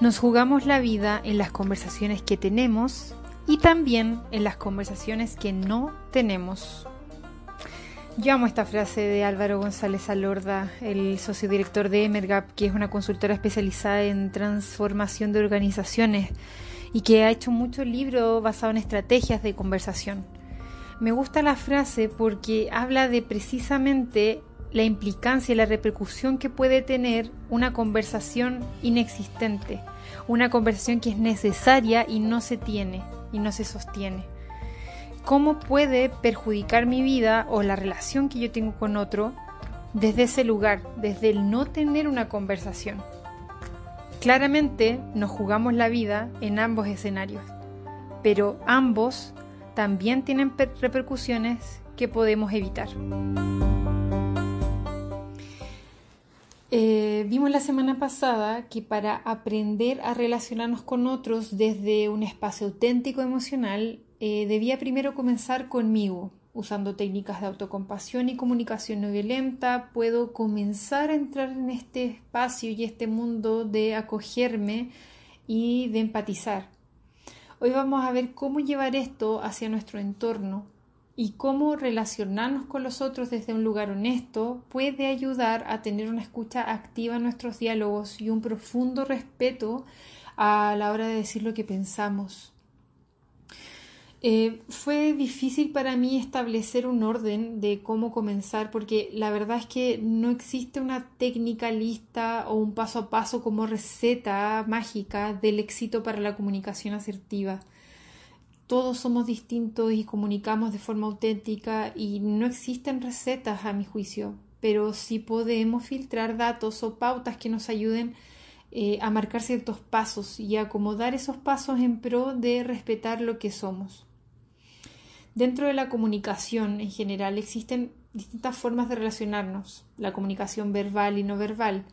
Nos jugamos la vida en las conversaciones que tenemos y también en las conversaciones que no tenemos. Yo amo esta frase de Álvaro González Alorda, el socio director de Emergap, que es una consultora especializada en transformación de organizaciones y que ha hecho muchos libros basados en estrategias de conversación. Me gusta la frase porque habla de precisamente la implicancia y la repercusión que puede tener una conversación inexistente, una conversación que es necesaria y no se tiene y no se sostiene. ¿Cómo puede perjudicar mi vida o la relación que yo tengo con otro desde ese lugar, desde el no tener una conversación? Claramente nos jugamos la vida en ambos escenarios, pero ambos también tienen repercusiones que podemos evitar. Eh, vimos la semana pasada que para aprender a relacionarnos con otros desde un espacio auténtico emocional, eh, debía primero comenzar conmigo. Usando técnicas de autocompasión y comunicación no violenta, puedo comenzar a entrar en este espacio y este mundo de acogerme y de empatizar. Hoy vamos a ver cómo llevar esto hacia nuestro entorno y cómo relacionarnos con los otros desde un lugar honesto puede ayudar a tener una escucha activa en nuestros diálogos y un profundo respeto a la hora de decir lo que pensamos. Eh, fue difícil para mí establecer un orden de cómo comenzar porque la verdad es que no existe una técnica lista o un paso a paso como receta mágica del éxito para la comunicación asertiva todos somos distintos y comunicamos de forma auténtica y no existen recetas a mi juicio, pero sí podemos filtrar datos o pautas que nos ayuden eh, a marcar ciertos pasos y acomodar esos pasos en pro de respetar lo que somos. Dentro de la comunicación en general existen distintas formas de relacionarnos, la comunicación verbal y no verbal.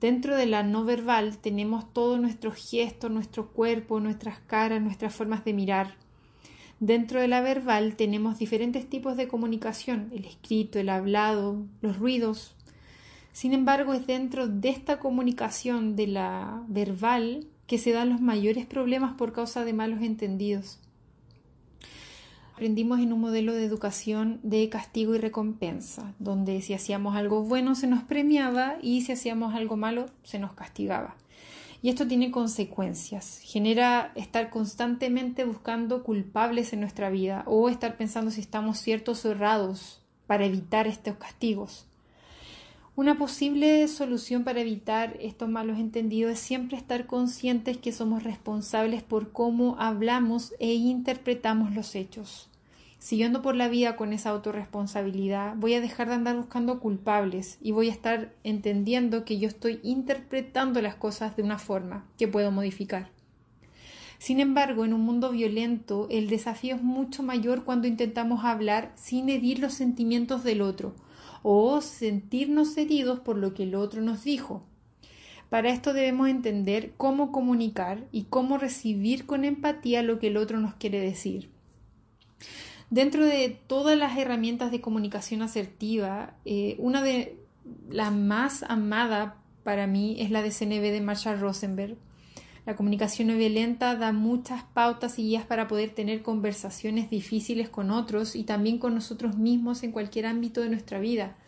Dentro de la no verbal tenemos todos nuestros gestos, nuestro cuerpo, nuestras caras, nuestras formas de mirar. Dentro de la verbal tenemos diferentes tipos de comunicación, el escrito, el hablado, los ruidos. Sin embargo, es dentro de esta comunicación de la verbal que se dan los mayores problemas por causa de malos entendidos. Aprendimos en un modelo de educación de castigo y recompensa, donde si hacíamos algo bueno se nos premiaba y si hacíamos algo malo se nos castigaba. Y esto tiene consecuencias. Genera estar constantemente buscando culpables en nuestra vida o estar pensando si estamos ciertos o errados para evitar estos castigos. Una posible solución para evitar estos malos entendidos es siempre estar conscientes que somos responsables por cómo hablamos e interpretamos los hechos siguiendo por la vida con esa autorresponsabilidad, voy a dejar de andar buscando culpables y voy a estar entendiendo que yo estoy interpretando las cosas de una forma que puedo modificar. Sin embargo, en un mundo violento, el desafío es mucho mayor cuando intentamos hablar sin herir los sentimientos del otro o sentirnos heridos por lo que el otro nos dijo. Para esto debemos entender cómo comunicar y cómo recibir con empatía lo que el otro nos quiere decir. Dentro de todas las herramientas de comunicación asertiva, eh, una de las más amada para mí es la de CNB de Marshall Rosenberg. La comunicación no violenta da muchas pautas y guías para poder tener conversaciones difíciles con otros y también con nosotros mismos en cualquier ámbito de nuestra vida.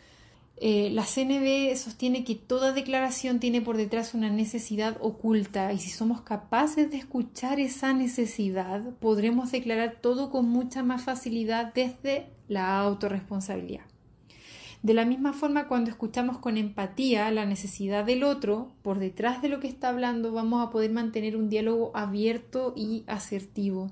Eh, la CNB sostiene que toda declaración tiene por detrás una necesidad oculta y si somos capaces de escuchar esa necesidad, podremos declarar todo con mucha más facilidad desde la autorresponsabilidad. De la misma forma, cuando escuchamos con empatía la necesidad del otro, por detrás de lo que está hablando, vamos a poder mantener un diálogo abierto y asertivo.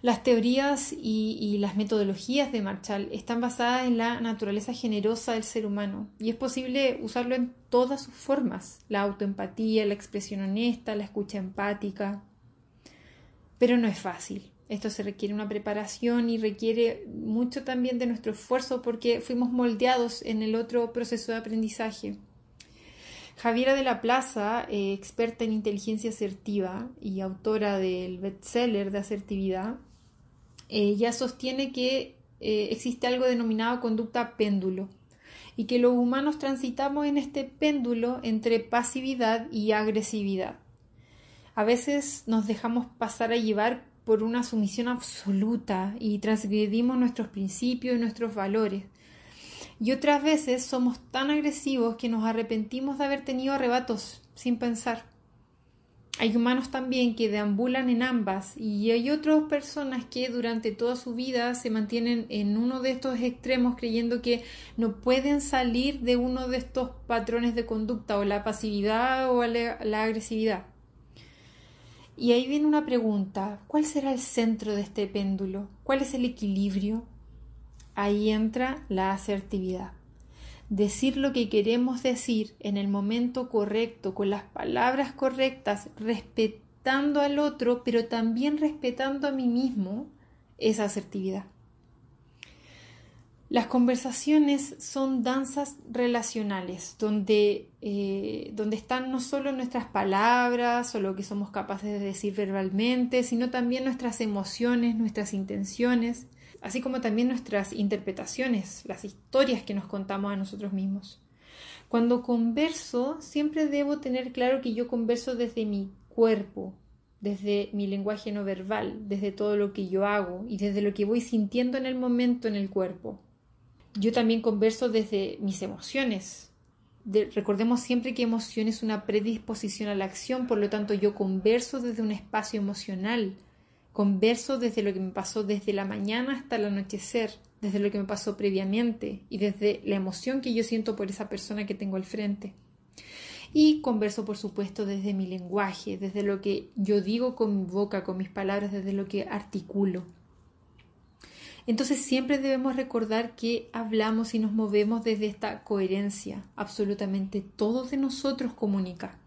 Las teorías y, las metodologías de Marshall están basadas en la naturaleza generosa del ser humano y es posible usarlo en todas sus formas, la autoempatía, la expresión honesta, la escucha empática. Pero no es fácil. Esto se requiere una preparación y requiere mucho también de nuestro esfuerzo porque fuimos moldeados en el otro proceso de aprendizaje. Javiera de la Plaza, eh, experta en inteligencia asertiva y autora del bestseller de asertividad, ella sostiene que eh, existe algo denominado conducta péndulo y que los humanos transitamos en este péndulo entre pasividad y agresividad. A veces nos dejamos pasar a llevar por una sumisión absoluta y transgredimos nuestros principios y nuestros valores. Y otras veces somos tan agresivos que nos arrepentimos de haber tenido arrebatos sin pensar. Hay humanos también que deambulan en ambas y hay otras personas que durante toda su vida se mantienen en uno de estos extremos creyendo que no pueden salir de uno de estos patrones de conducta o la pasividad o la, agresividad. Y ahí viene una pregunta, ¿cuál será el centro de este péndulo? ¿Cuál es el equilibrio? Ahí entra la asertividad decir lo que queremos decir en el momento correcto, con las palabras correctas, respetando al otro, pero también respetando a mí mismo, esa asertividad. Las conversaciones son danzas relacionales, donde, eh, donde están no solo nuestras palabras o lo que somos capaces de decir verbalmente, sino también nuestras emociones, nuestras intenciones, así como también nuestras interpretaciones, las historias que nos contamos a nosotros mismos. Cuando converso, siempre debo tener claro que yo converso desde mi cuerpo, desde mi lenguaje no verbal, desde todo lo que yo hago y desde lo que voy sintiendo en el momento en el cuerpo. Yo también converso desde mis emociones. recordemos siempre que emoción es una predisposición a la acción, por lo tanto yo converso desde un espacio emocional, Converso desde lo que me pasó desde la mañana hasta el anochecer, desde lo que me pasó previamente y desde la emoción que yo siento por esa persona que tengo al frente. Y converso, por supuesto, desde mi lenguaje, desde lo que yo digo con mi boca, con mis palabras, desde lo que articulo. Entonces siempre debemos recordar que hablamos y nos movemos desde esta coherencia. Absolutamente todo de nosotros comunica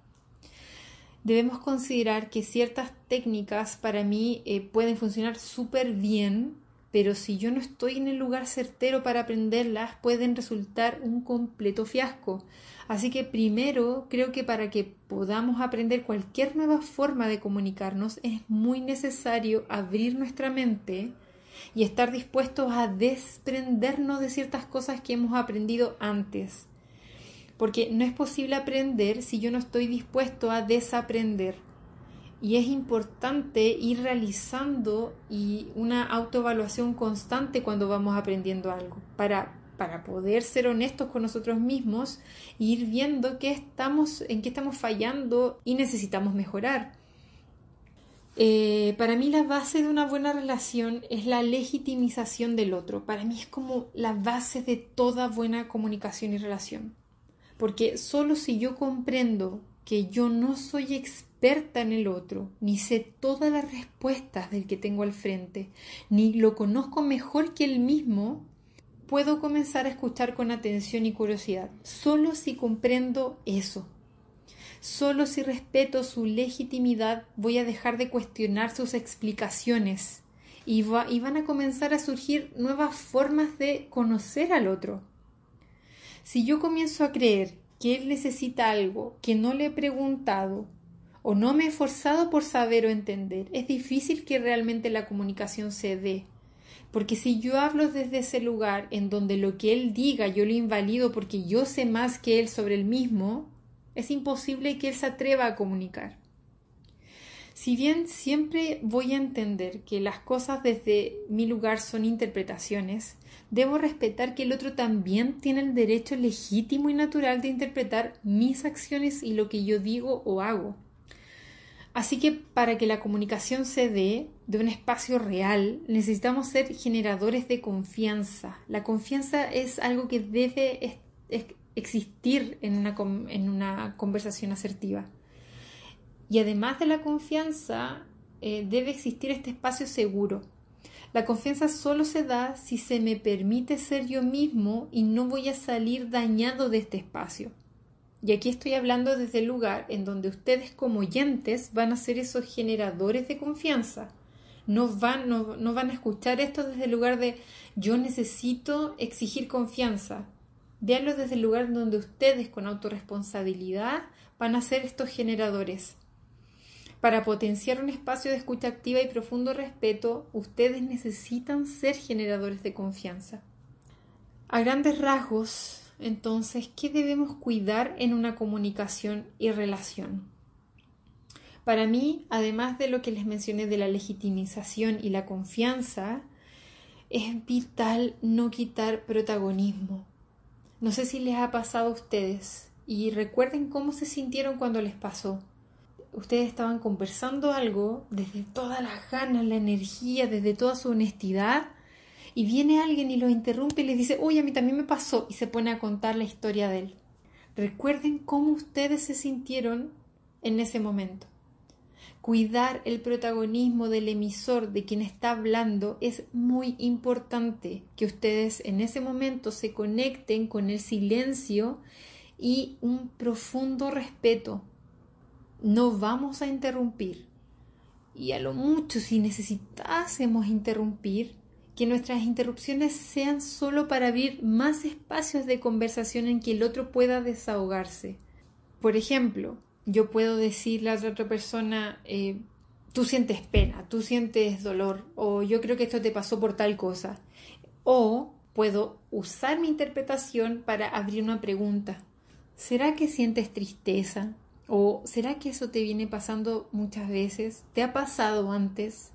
debemos considerar que ciertas técnicas para mí eh, pueden funcionar súper bien, pero si yo no estoy en el lugar certero para aprenderlas, pueden resultar un completo fiasco. Así que primero creo que para que podamos aprender cualquier nueva forma de comunicarnos es muy necesario abrir nuestra mente y estar dispuestos a desprendernos de ciertas cosas que hemos aprendido antes porque no es posible aprender si yo no estoy dispuesto a desaprender. Y es importante ir realizando y una autoevaluación constante cuando vamos aprendiendo algo, para, para poder ser honestos con nosotros mismos e ir viendo qué estamos, en qué estamos fallando y necesitamos mejorar. Eh, para mí la base de una buena relación es la legitimización del otro. Para mí es como la base de toda buena comunicación y relación porque solo si yo comprendo que yo no soy experta en el otro, ni sé todas las respuestas del que tengo al frente, ni lo conozco mejor que él mismo, puedo comenzar a escuchar con atención y curiosidad. Solo si comprendo eso. Solo si respeto su legitimidad voy a dejar de cuestionar sus explicaciones y, y van a comenzar a surgir nuevas formas de conocer al otro. Si yo comienzo a creer que él necesita algo que no le he preguntado o no me he esforzado por saber o entender, es difícil que realmente la comunicación se dé. Porque si yo hablo desde ese lugar en donde lo que él diga yo lo invalido porque yo sé más que él sobre el mismo, es imposible que él se atreva a comunicar. Si bien siempre voy a entender que las cosas desde mi lugar son interpretaciones, debo respetar que el otro también tiene el derecho legítimo y natural de interpretar mis acciones y lo que yo digo o hago. Así que para que la comunicación se dé de un espacio real, necesitamos ser generadores de confianza. La confianza es algo que debe existir en una, conversación asertiva. Y además de la confianza, eh, debe existir este espacio seguro. La confianza solo se da si se me permite ser yo mismo y no voy a salir dañado de este espacio. Y aquí estoy hablando desde el lugar en donde ustedes como oyentes van a ser esos generadores de confianza. No van, no, van a escuchar esto desde el lugar de yo necesito exigir confianza. Véanlo desde el lugar donde ustedes con autorresponsabilidad van a ser estos generadores. Para potenciar un espacio de escucha activa y profundo respeto, ustedes necesitan ser generadores de confianza. A grandes rasgos, Entonces, ¿qué debemos cuidar en una comunicación y relación? Para mí, además de lo que les mencioné de la legitimización y la confianza, es vital no quitar protagonismo. No sé si les ha pasado a ustedes y recuerden cómo se sintieron cuando les pasó. Ustedes estaban conversando algo desde todas las ganas, la energía, desde toda su honestidad y viene alguien y lo interrumpe y le dice, oye, a mí también me pasó y se pone a contar la historia de él. Recuerden cómo ustedes se sintieron en ese momento. Cuidar el protagonismo del emisor, de quien está hablando, es muy importante que ustedes en ese momento se conecten con el silencio y un profundo respeto. No vamos a interrumpir. Y a lo mucho, si necesitásemos interrumpir, que nuestras interrupciones sean solo para abrir más espacios de conversación en que el otro pueda desahogarse. Por ejemplo, yo puedo decirle a la otra persona, eh, tú sientes pena, tú sientes dolor, o yo creo que esto te pasó por tal cosa. O puedo usar mi interpretación para abrir una pregunta. ¿Será que sientes tristeza? ¿O será que eso te viene pasando muchas veces? ¿Te ha pasado antes?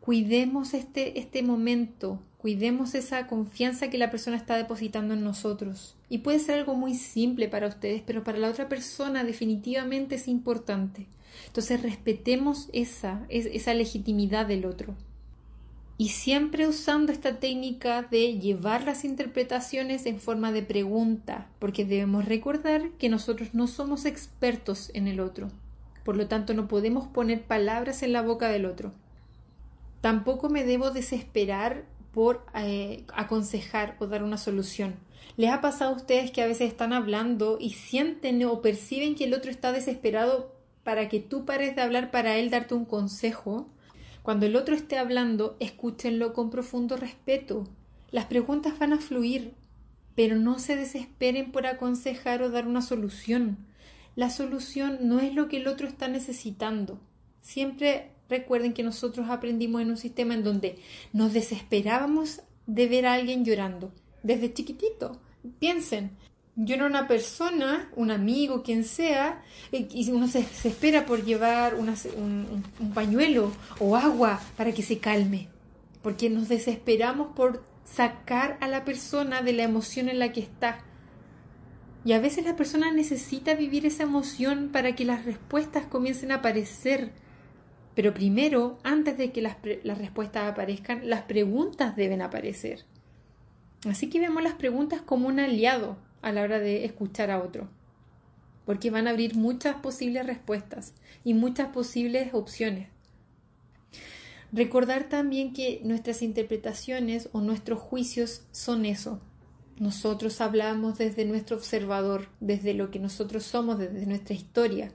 Cuidemos este, este momento, cuidemos esa confianza que la persona está depositando en nosotros. Y puede ser algo muy simple para ustedes, pero para la otra persona definitivamente es importante. Entonces respetemos esa, esa legitimidad del otro. Y siempre usando esta técnica de llevar las interpretaciones en forma de pregunta, porque debemos recordar que nosotros no somos expertos en el otro. Por lo tanto, no podemos poner palabras en la boca del otro. Tampoco me debo desesperar por eh, aconsejar o dar una solución. ¿Les ha pasado a ustedes que a veces están hablando y sienten o perciben que el otro está desesperado para que tú pares de hablar para él darte un consejo? Cuando el otro esté hablando, escúchenlo con profundo respeto. Las preguntas van a fluir, pero no se desesperen por aconsejar o dar una solución. La solución no es lo que el otro está necesitando. Siempre Recuerden que nosotros aprendimos en un sistema en donde nos desesperábamos de ver a alguien llorando, desde chiquitito. Piensen, yo era una persona, un amigo, quien sea, y uno se, espera por llevar un, un pañuelo o agua para que se calme, porque nos desesperamos por sacar a la persona de la emoción en la que está. Y a veces la persona necesita vivir esa emoción para que las respuestas comiencen a aparecer pero primero, antes de que las, respuestas aparezcan, las preguntas deben aparecer. Así que vemos las preguntas como un aliado a la hora de escuchar a otro, porque van a abrir muchas posibles respuestas y muchas posibles opciones. Recordar también que nuestras interpretaciones o nuestros juicios son eso. Nosotros hablamos desde nuestro observador, desde lo que nosotros somos, desde nuestra historia.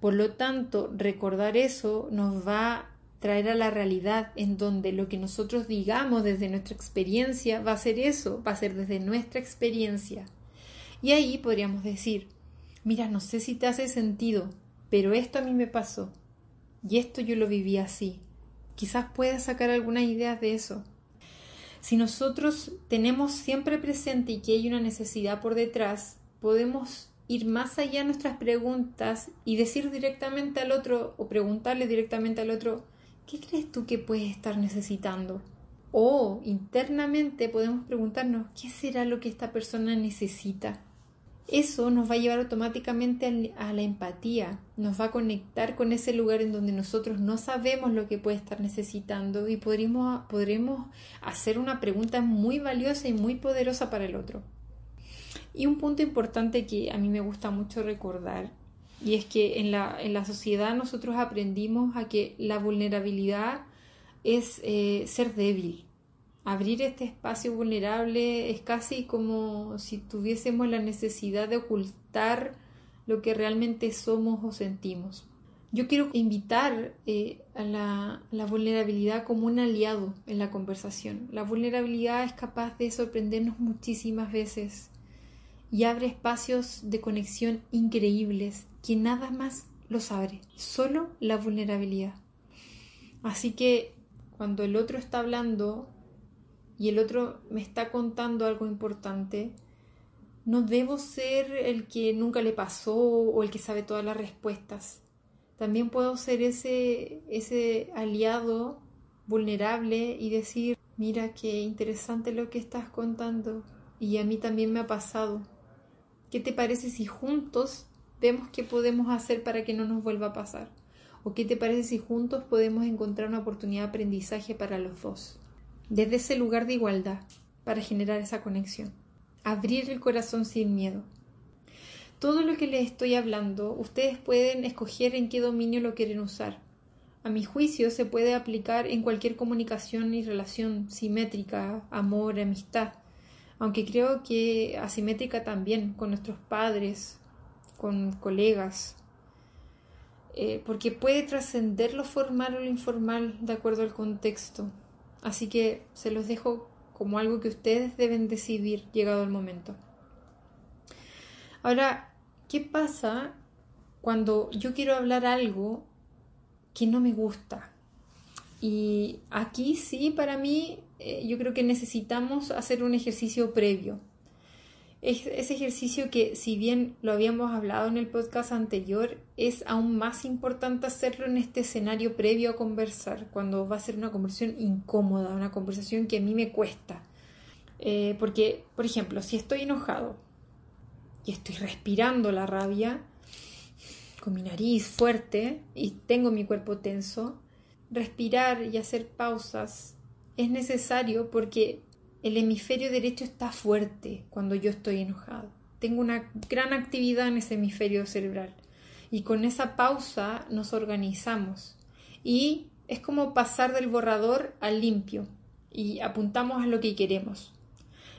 Por lo tanto, recordar eso nos va a traer a la realidad en donde lo que nosotros digamos desde nuestra experiencia va a ser eso, va a ser desde nuestra experiencia. Y ahí podríamos decir, mira, no sé si te hace sentido, pero esto a mí me pasó y esto yo lo viví así. Quizás puedas sacar algunas ideas de eso. Si nosotros tenemos siempre presente y que hay una necesidad por detrás, podemos ir más allá de nuestras preguntas y decir directamente al otro o preguntarle directamente al otro, ¿qué crees tú que puedes estar necesitando? O internamente podemos preguntarnos, ¿qué será lo que esta persona necesita? Eso nos va a llevar automáticamente a la empatía, nos va a conectar con ese lugar en donde nosotros no sabemos lo que puede estar necesitando y podremos, podremos hacer una pregunta muy valiosa y muy poderosa para el otro. Y un punto importante que a mí me gusta mucho recordar, y es que en la, en la sociedad nosotros aprendimos a que la vulnerabilidad es eh, ser débil. Abrir este espacio vulnerable es casi como si tuviésemos la necesidad de ocultar lo que realmente somos o sentimos. Yo quiero invitar eh, a la, la, vulnerabilidad como un aliado en la conversación. La vulnerabilidad es capaz de sorprendernos muchísimas veces y abre espacios de conexión increíbles que nada más los abre, solo la vulnerabilidad. Así que cuando el otro está hablando y el otro me está contando algo importante, No debo ser el que nunca le pasó o el que sabe todas las respuestas. También puedo ser ese, ese aliado vulnerable y decir, mira qué interesante lo que estás contando y a mí también me ha pasado. ¿Qué te parece si juntos vemos qué podemos hacer para que no nos vuelva a pasar? ¿O qué te parece si juntos podemos encontrar una oportunidad de aprendizaje para los dos? Desde ese lugar de igualdad, para generar esa conexión. Abrir el corazón sin miedo. Todo lo que les estoy hablando, ustedes pueden escoger en qué dominio lo quieren usar. A mi juicio se puede aplicar en cualquier comunicación y relación simétrica, amor, amistad, aunque creo que asimétrica también con nuestros padres, con colegas, eh, porque puede trascender lo formal o lo informal de acuerdo al contexto. Así que se los dejo como algo que ustedes deben decidir llegado el momento. Ahora, ¿qué pasa cuando yo quiero hablar algo que no me gusta? Y aquí sí, para mí, eh, yo creo que necesitamos hacer un ejercicio previo. Es, ese ejercicio que, si bien lo habíamos hablado en el podcast anterior, es aún más importante hacerlo en este escenario previo a conversar, cuando va a ser una conversación incómoda, una conversación que a mí me cuesta. Eh, porque, por ejemplo, si estoy enojado y estoy respirando la rabia con mi nariz fuerte y tengo mi cuerpo tenso, respirar y hacer pausas es necesario porque el hemisferio derecho está fuerte cuando yo estoy enojado. Tengo una gran actividad en ese hemisferio cerebral y con esa pausa nos organizamos y es como pasar del borrador al limpio y apuntamos a lo que queremos.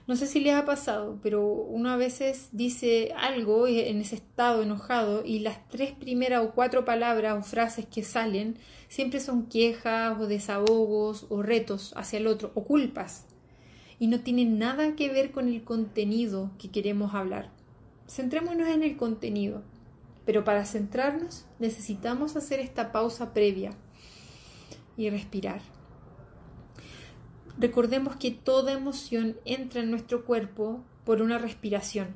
No sé si les ha pasado, pero uno a veces dice algo en ese estado enojado y las tres primeras o cuatro palabras o frases que salen siempre son quejas o desahogos o retos hacia el otro o culpas y no tienen nada que ver con el contenido que queremos hablar. Centrémonos en el contenido, pero para centrarnos necesitamos hacer esta pausa previa y respirar. Recordemos que toda emoción entra en nuestro cuerpo por una respiración.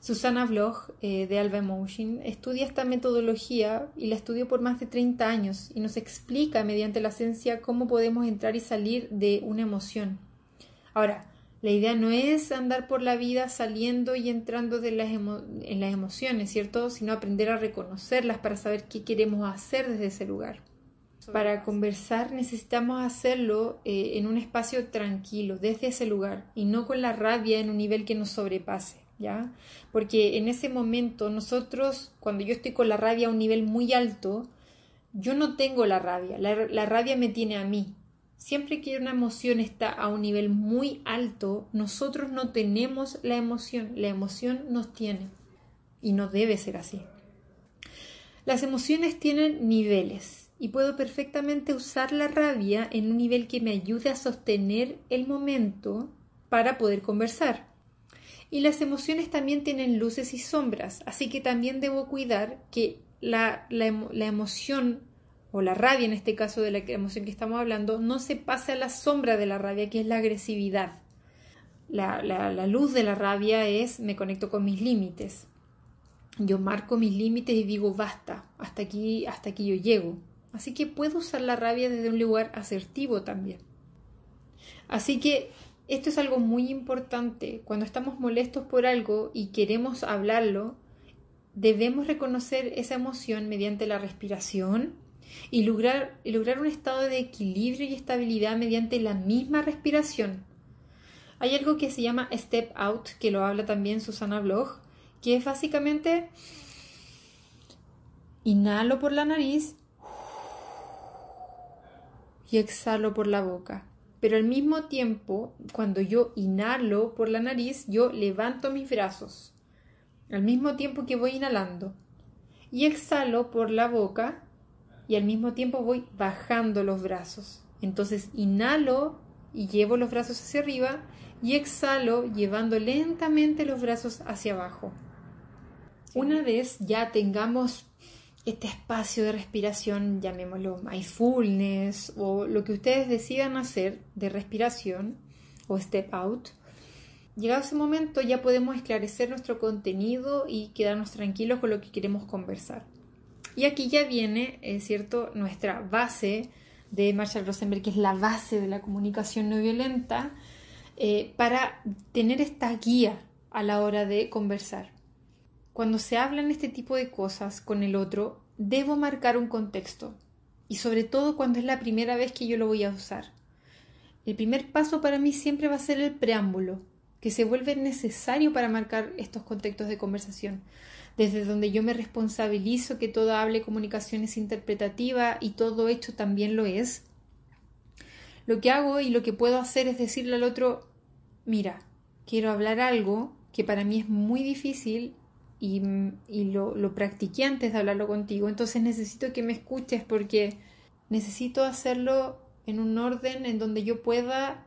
Susana Bloch, eh, de Alba Emotion, estudia esta metodología y la estudió por más de 30 años y nos explica mediante la ciencia cómo podemos entrar y salir de una emoción. Ahora, la idea no es andar por la vida saliendo y entrando de las en las emociones, ¿cierto? Sino aprender a reconocerlas para saber qué queremos hacer desde ese lugar. Para conversar necesitamos hacerlo eh, en un espacio tranquilo, desde ese lugar, y no con la rabia en un nivel que nos sobrepase, ¿ya? Porque en ese momento nosotros, cuando yo estoy con la rabia a un nivel muy alto, yo no tengo la rabia, la, la rabia me tiene a mí. Siempre que una emoción está a un nivel muy alto, nosotros no tenemos la emoción, la emoción nos tiene. Y no debe ser así. Las emociones tienen niveles y puedo perfectamente usar la rabia en un nivel que me ayude a sostener el momento para poder conversar. Y las emociones también tienen luces y sombras, así que también debo cuidar que la, emoción o la rabia, en este caso de la emoción que estamos hablando, no se pase a la sombra de la rabia, que es la agresividad. La, la luz de la rabia es me conecto con mis límites. Yo marco mis límites y digo basta, hasta aquí, hasta aquí yo llego. Así que puedo usar la rabia desde un lugar asertivo también. Así que esto es algo muy importante. Cuando estamos molestos por algo y queremos hablarlo, debemos reconocer esa emoción mediante la respiración y lograr, lograr un estado de equilibrio y estabilidad mediante la misma respiración. Hay algo que se llama step out, que lo habla también Susana Bloch, que es básicamente inhalo por la nariz y exhalo por la boca. Pero al mismo tiempo, cuando yo inhalo por la nariz, yo levanto mis brazos. Al mismo tiempo que voy inhalando. Y exhalo por la boca y al mismo tiempo voy bajando los brazos. Entonces inhalo y llevo los brazos hacia arriba y exhalo llevando lentamente los brazos hacia abajo. Una vez ya tengamos este espacio de respiración, llamémoslo mindfulness o lo que ustedes decidan hacer de respiración o step out, llegado ese momento ya podemos esclarecer nuestro contenido y quedarnos tranquilos con lo que queremos conversar. Y aquí ya viene, es cierto, nuestra base de Marshall Rosenberg, que es la base de la comunicación no violenta, eh, para tener esta guía a la hora de conversar. Cuando se hablan este tipo de cosas con el otro, debo marcar un contexto, y sobre todo cuando es la primera vez que yo lo voy a usar. El primer paso para mí siempre va a ser el preámbulo, que se vuelve necesario para marcar estos contextos de conversación, desde donde yo me responsabilizo que toda hable comunicación es interpretativa y todo hecho también lo es. Lo que hago y lo que puedo hacer es decirle al otro, mira, quiero hablar algo que para mí es muy difícil y, lo, lo practiqué antes de hablarlo contigo, entonces necesito que me escuches porque necesito hacerlo en un orden en donde yo pueda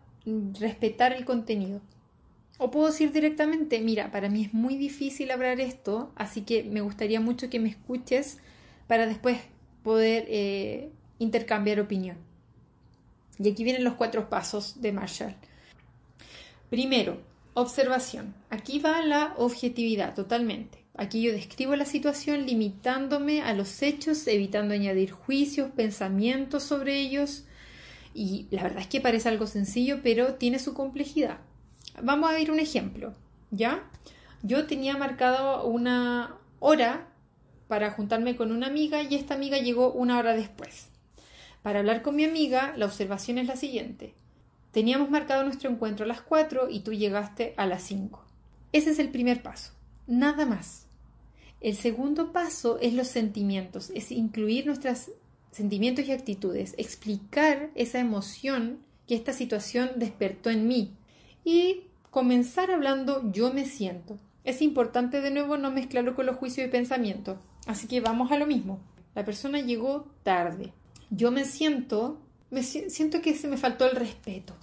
respetar el contenido. O puedo decir directamente, mira, para mí es muy difícil hablar esto, así que me gustaría mucho que me escuches para después poder eh, intercambiar opinión. Y aquí vienen los cuatro pasos de Marshall. Primero, observación. Aquí va la objetividad totalmente. Aquí yo describo la situación limitándome a los hechos, evitando añadir juicios, pensamientos sobre ellos. Y la verdad es que parece algo sencillo, pero tiene su complejidad. Vamos a ver un ejemplo, ¿ya? Yo tenía marcado una hora para juntarme con una amiga y esta amiga llegó una hora después. Para hablar con mi amiga, la observación es la siguiente. Teníamos marcado nuestro encuentro a las 4 y tú llegaste a las 5. Ese es el primer paso. Nada más. El segundo paso es los sentimientos, es incluir nuestros sentimientos y actitudes, explicar esa emoción que esta situación despertó en mí y comenzar hablando yo me siento. Es importante de nuevo no mezclarlo con los juicios y pensamientos. Así que vamos a lo mismo. La persona llegó tarde. Yo me siento, me siento que se me faltó el respeto.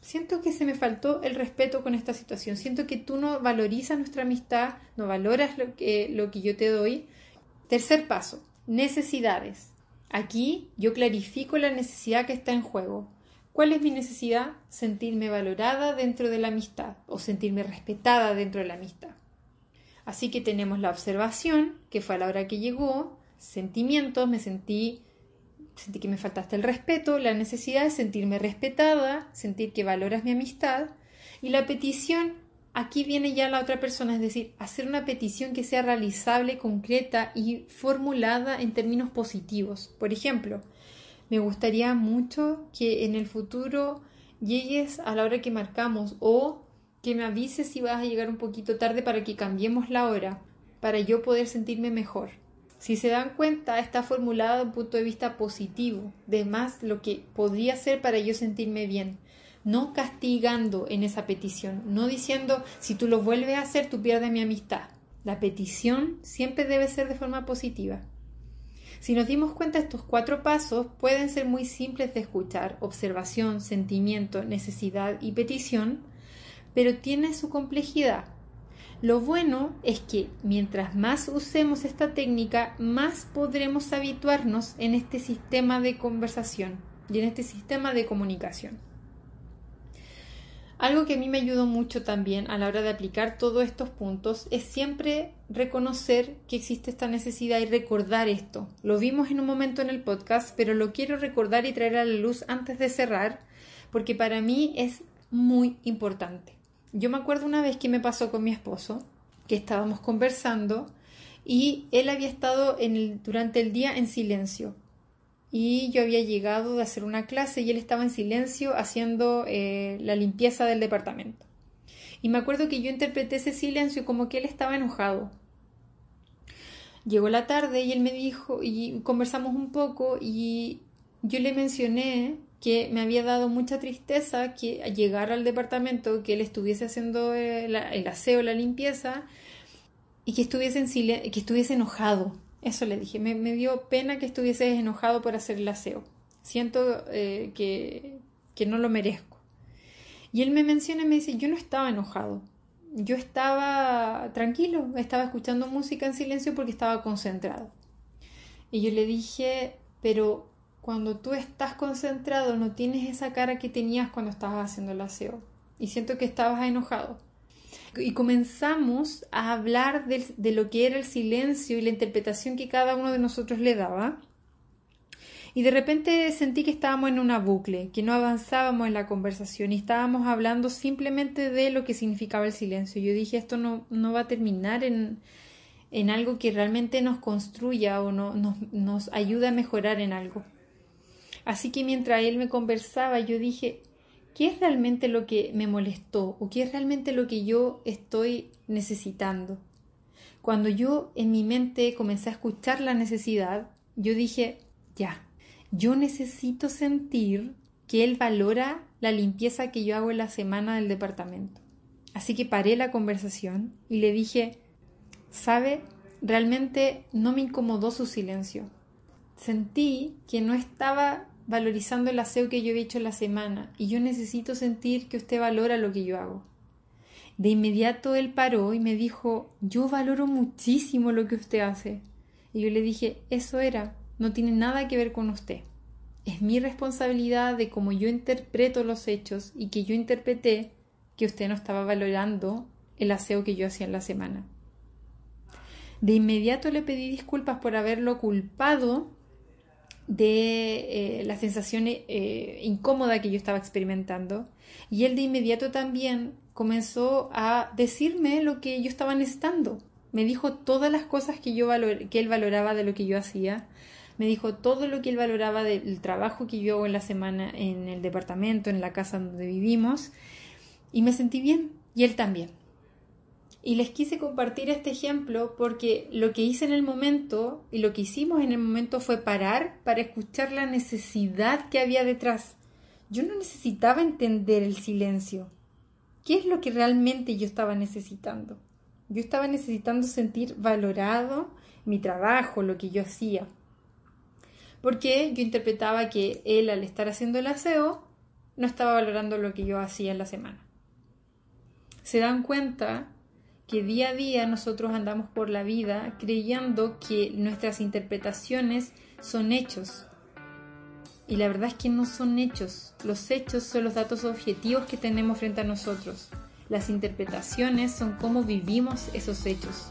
Siento que se me faltó el respeto con esta situación. Siento que tú no valorizas nuestra amistad, no valoras lo que, lo que yo te doy. Tercer paso, necesidades. Aquí yo clarifico la necesidad que está en juego. ¿Cuál es mi necesidad? Sentirme valorada dentro de la amistad o sentirme respetada dentro de la amistad. Así que tenemos la observación, que fue a la hora que llegó, sentimientos, me sentí, sentí que me faltaste el respeto, la necesidad de sentirme respetada, sentir que valoras mi amistad, y la petición, aquí viene ya la otra persona, es decir, hacer una petición que sea realizable, concreta y formulada en términos positivos. Por ejemplo, me gustaría mucho que en el futuro llegues a la hora que marcamos o que me avises si vas a llegar un poquito tarde para que cambiemos la hora, para yo poder sentirme mejor. Si se dan cuenta, está formulado de un punto de vista positivo, de más lo que podría ser para yo sentirme bien, no castigando en esa petición, no diciendo si tú lo vuelves a hacer, tú pierdes mi amistad. La petición siempre debe ser de forma positiva. Si nos dimos cuenta, estos cuatro pasos pueden ser muy simples de escuchar, observación, sentimiento, necesidad y petición, pero tiene su complejidad. Lo bueno es que mientras más usemos esta técnica, más podremos habituarnos en este sistema de conversación y en este sistema de comunicación. Algo que a mí me ayudó mucho también a la hora de aplicar todos estos puntos es siempre reconocer que existe esta necesidad y recordar esto. Lo vimos en un momento en el podcast, pero lo quiero recordar y traer a la luz antes de cerrar, porque para mí es muy importante. Yo me acuerdo una vez que me pasó con mi esposo, que estábamos conversando y él había estado durante el día en silencio y yo había llegado de hacer una clase y él estaba en silencio haciendo eh, la limpieza del departamento. Y me acuerdo que yo interpreté ese silencio como que él estaba enojado. Llegó la tarde y él me dijo, y conversamos un poco y yo le mencioné que me había dado mucha tristeza que llegar al departamento, que él estuviese haciendo el, aseo, la limpieza, y que estuviese, en que estuviese enojado. Eso le dije, me, dio pena que estuvieses enojado por hacer el aseo. Siento eh, que, que no lo merezco. Y él me menciona y me dice, yo no estaba enojado. Yo estaba tranquilo, estaba escuchando música en silencio porque estaba concentrado. Y yo le dije, pero cuando tú estás concentrado no tienes esa cara que tenías cuando estabas haciendo el aseo. Y siento que estabas enojado. Y comenzamos a hablar de, lo que era el silencio y la interpretación que cada uno de nosotros le daba. Y de repente sentí que estábamos en una bucle, que no avanzábamos en la conversación y estábamos hablando simplemente de lo que significaba el silencio. Yo dije, esto no, no va a terminar en, en algo que realmente nos construya o no, nos, nos ayude a mejorar en algo. Así que mientras él me conversaba, yo dije, ¿qué es realmente lo que me molestó o qué es realmente lo que yo estoy necesitando? Cuando yo en mi mente comencé a escuchar la necesidad, yo dije, ya, yo necesito sentir que él valora la limpieza que yo hago en la semana del departamento. Así que paré la conversación y le dije, ¿sabe? Realmente no me incomodó su silencio. Sentí que no estaba valorizando el aseo que yo he hecho en la semana y yo necesito sentir que usted valora lo que yo hago. De inmediato él paró y me dijo, yo valoro muchísimo lo que usted hace. Y yo le dije, eso era, no tiene nada que ver con usted. Es mi responsabilidad de cómo yo interpreto los hechos y que yo interpreté que usted no estaba valorando el aseo que yo hacía en la semana. De inmediato le pedí disculpas por haberlo culpado de eh, la sensación eh, incómoda que yo estaba experimentando y él de inmediato también comenzó a decirme lo que yo estaba necesitando. Me dijo todas las cosas que, yo que él valoraba de lo que yo hacía me dijo todo lo que él valoraba del trabajo que yo hago en la semana en el departamento, en la casa donde vivimos, y me sentí bien, y él también. Y les quise compartir este ejemplo porque lo que hice en el momento y lo que hicimos en el momento fue parar para escuchar la necesidad que había detrás. Yo no necesitaba entender el silencio. ¿Qué es lo que realmente yo estaba necesitando? Yo estaba necesitando sentir valorado mi trabajo, lo que yo hacía porque yo interpretaba que él al estar haciendo el aseo no estaba valorando lo que yo hacía en la semana. Se dan cuenta que día a día nosotros andamos por la vida creyendo que nuestras interpretaciones son hechos. Y la verdad es que no son hechos. Los hechos son los datos objetivos que tenemos frente a nosotros. Las interpretaciones son cómo vivimos esos hechos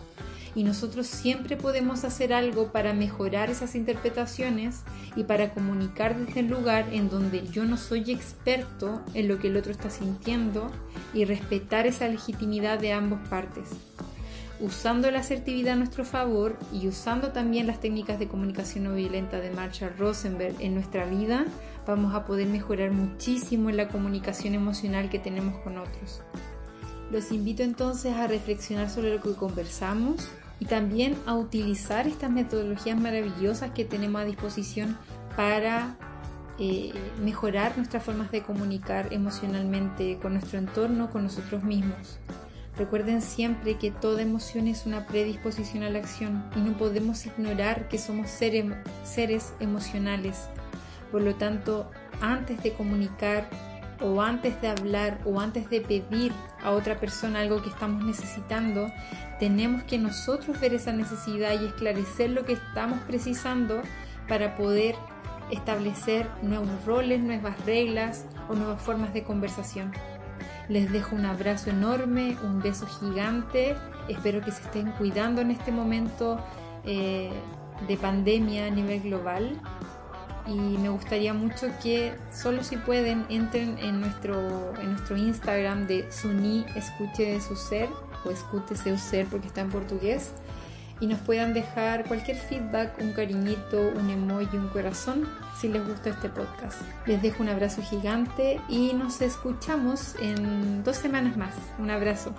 y nosotros siempre podemos hacer algo para mejorar esas interpretaciones y para comunicar desde el lugar en donde yo no soy experto en lo que el otro está sintiendo y respetar esa legitimidad de ambas partes. Usando la asertividad a nuestro favor y usando también las técnicas de comunicación no violenta de Marshall Rosenberg en nuestra vida, vamos a poder mejorar muchísimo en la comunicación emocional que tenemos con otros. Los invito entonces a reflexionar sobre lo que conversamos y también a utilizar estas metodologías maravillosas que tenemos a disposición para eh, mejorar nuestras formas de comunicar emocionalmente con nuestro entorno, con nosotros mismos. Recuerden siempre que toda emoción es una predisposición a la acción y no podemos ignorar que somos seres emocionales. Por lo tanto, antes de comunicar o antes de hablar o antes de pedir a otra persona algo que estamos necesitando, tenemos que nosotros ver esa necesidad y esclarecer lo que estamos precisando para poder establecer nuevos roles, nuevas reglas o nuevas formas de conversación. Les dejo un abrazo enorme, un beso gigante. Espero que se estén cuidando en este momento eh, de pandemia a nivel global y me gustaría mucho que solo si pueden entren en nuestro, en nuestro Instagram de Suní Escuche de su ser o Escute su ser porque está en portugués y nos puedan dejar cualquier feedback, un cariñito, un emoji, un corazón si les gusta este podcast. Les dejo un abrazo gigante y nos escuchamos en dos semanas más. Un abrazo.